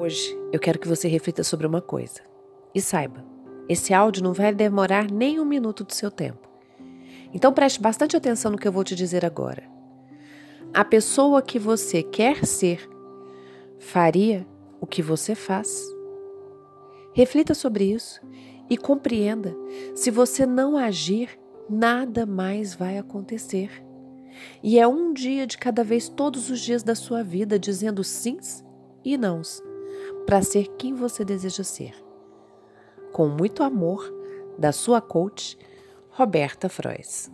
hoje eu quero que você reflita sobre uma coisa. E saiba, esse áudio não vai demorar nem um minuto do seu tempo. Então preste bastante atenção no que eu vou te dizer agora. A pessoa que você quer ser faria o que você faz. Reflita sobre isso e compreenda: se você não agir, nada mais vai acontecer. E é um dia de cada vez, todos os dias da sua vida, dizendo sims e nãos, para ser quem você deseja ser. Com muito amor, da sua coach, Roberta Frois.